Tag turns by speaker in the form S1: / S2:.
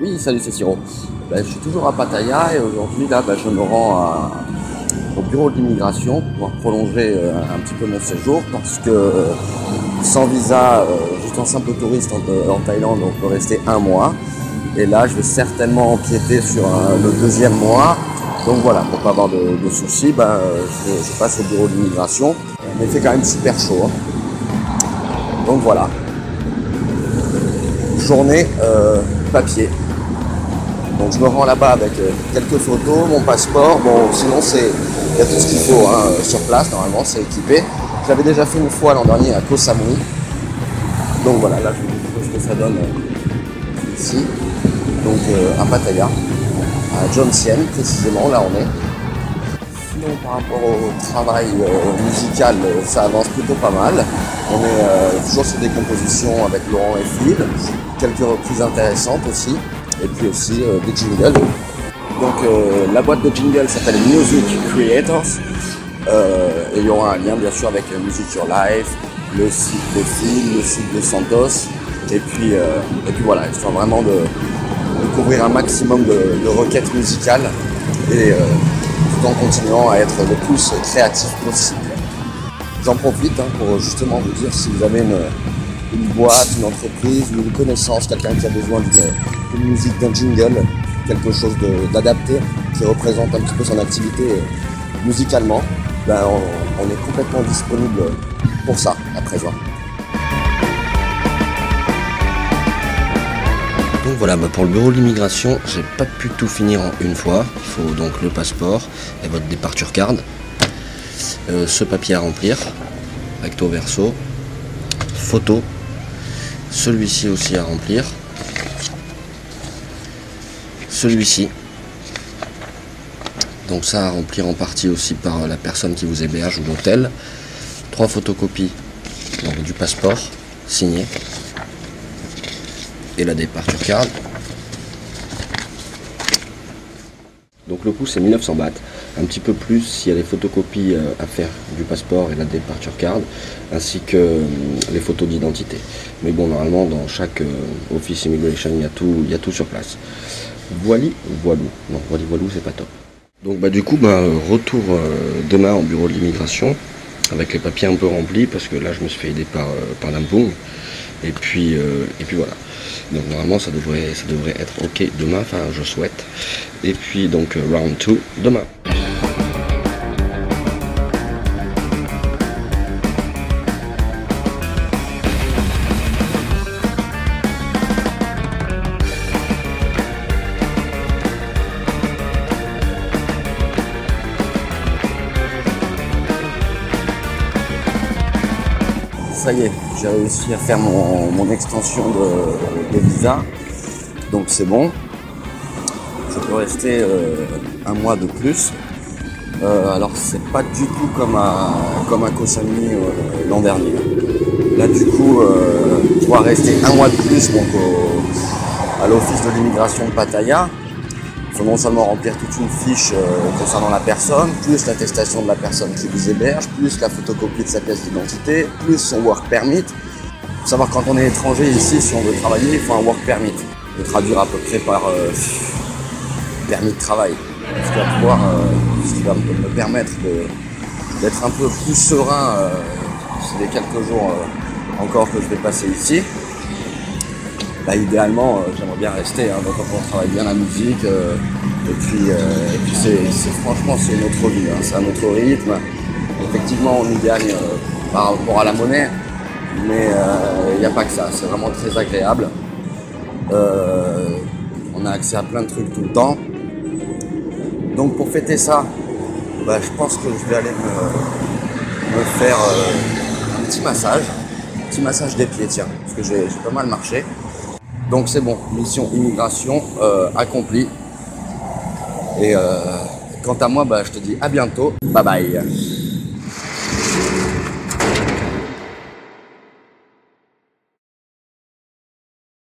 S1: Oui, salut, c'est Siro. Ben, je suis toujours à Pattaya et aujourd'hui, là, ben, je me rends au bureau de l'immigration pour pouvoir prolonger euh, un petit peu mon séjour parce que euh, sans visa, euh, juste en simple touriste en, Thaïlande, on peut rester un mois. Et là, je vais certainement empiéter sur le deuxième mois. Donc voilà, pour pas avoir de, soucis, ben, je, passe au bureau de l'immigration. Mais il fait quand même super chaud. hein. Donc voilà. Journée papier. Donc je me rends là-bas avec euh, quelques photos, mon passeport. Bon, sinon c'est il y a tout ce qu'il faut hein, euh, sur place. Normalement, c'est équipé. Je l'avais déjà fait une fois l'an dernier à Koh Samui. Donc voilà, là je vous dis ce que ça donne euh, ici. Donc à Pattaya, à John Sien précisément, là on est. Sinon par rapport au travail musical, ça avance plutôt pas mal. On est toujours sur des compositions avec Laurent et Phil, quelques reprises intéressantes aussi, et puis aussi euh, des jingles. Donc euh, la boîte de jingles s'appelle Music Creators, Euh, et il y aura un lien bien sûr avec Music Your Life, le site de Phil, le site de Santos, et puis, et puis voilà, histoire vraiment de, couvrir un maximum de, requêtes musicales et tout en continuant à être le plus créatif possible. J'en profite hein, pour justement vous dire si vous avez une, une boîte, une entreprise ou une connaissance, quelqu'un qui a besoin d'une musique, d'un jingle, quelque chose d'adapté qui représente un petit peu son activité euh, musicalement, ben, on, on est complètement disponible pour ça à présent. Donc voilà, bah pour le bureau de l'immigration, j'ai pas pu tout finir en une fois. Il faut donc le passeport et votre departure card. Euh, ce papier à remplir, recto verso, photo, celui-ci aussi à remplir, celui-ci. Donc ça à remplir en partie aussi par la personne qui vous héberge ou l'hôtel. Trois photocopies du passeport signé et la departure card. Donc le coût c'est 1900 bahts, un petit peu plus s'il y a les photocopies euh, à faire du passeport et la departure card, ainsi que euh, les photos d'identité. Mais bon, normalement dans chaque euh, office immigration il y a tout, il y a tout sur place. Voili, voilou. Non, voili, voilou c'est pas top. Donc bah du coup bah, retour demain au bureau de l'immigration avec les papiers un peu remplis parce que là je me suis fait aider par, par. Et puis, et puis voilà. Donc normalement ça devrait, ça devrait être ok demain, enfin je souhaite. Et puis donc round 2 demain. Ça y est, j'ai réussi à faire mon, extension de, visa. Donc c'est bon. Je peux rester euh, un mois de plus. Euh, alors c'est pas du tout comme à, comme à Koh Samui euh, l'an dernier. Là du coup, pouvoir rester un mois de plus donc à l'office de l'immigration de Pattaya. Il faut non seulement remplir toute une fiche euh, concernant la personne, plus l'attestation de la personne qui vous héberge, plus la photocopie de sa pièce d'identité, plus son work permit. Il faut savoir quand on est étranger ici, si on veut travailler, il faut un work permit. Traduire à peu près par euh, permis de travail. Ce qui va pouvoir, euh, ce qui va me me permettre d'être un peu plus serein les quelques jours encore que je vais passer ici. Bah, idéalement, euh, j'aimerais bien rester, hein, donc on travaille bien la musique, euh, et puis, euh, franchement c'est une autre vie, hein, c'est un autre rythme. Effectivement, on y gagne par rapport à la monnaie, mais il n'y a pas que ça, c'est vraiment très agréable. On a accès à plein de trucs tout le temps. Donc pour fêter ça, bah, je pense que je vais aller me, faire un petit massage, un petit massage des pieds, tiens, parce que j'ai pas mal marché. Donc c'est bon, mission immigration euh, accomplie. Et euh, quant à moi, bah, je te dis à bientôt. Bye bye.